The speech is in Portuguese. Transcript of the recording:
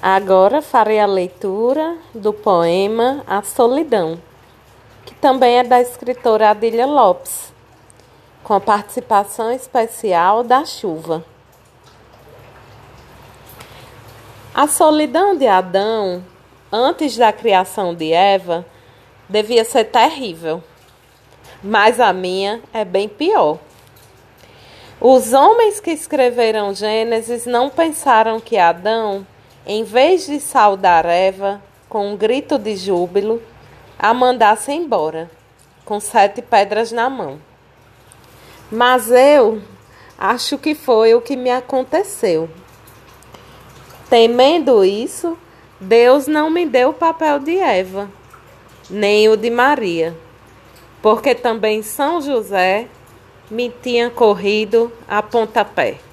Agora farei a leitura do poema A Solidão, que também é da escritora Adília Lopes, com a participação especial da chuva. A solidão de Adão, antes da criação de Eva, devia ser terrível, mas a minha é bem pior. Os homens que escreveram Gênesis não pensaram que Adão em vez de saudar Eva com um grito de júbilo, a mandasse embora, com sete pedras na mão. Mas eu acho que foi o que me aconteceu. Temendo isso, Deus não me deu o papel de Eva, nem o de Maria, porque também São José me tinha corrido a pontapé.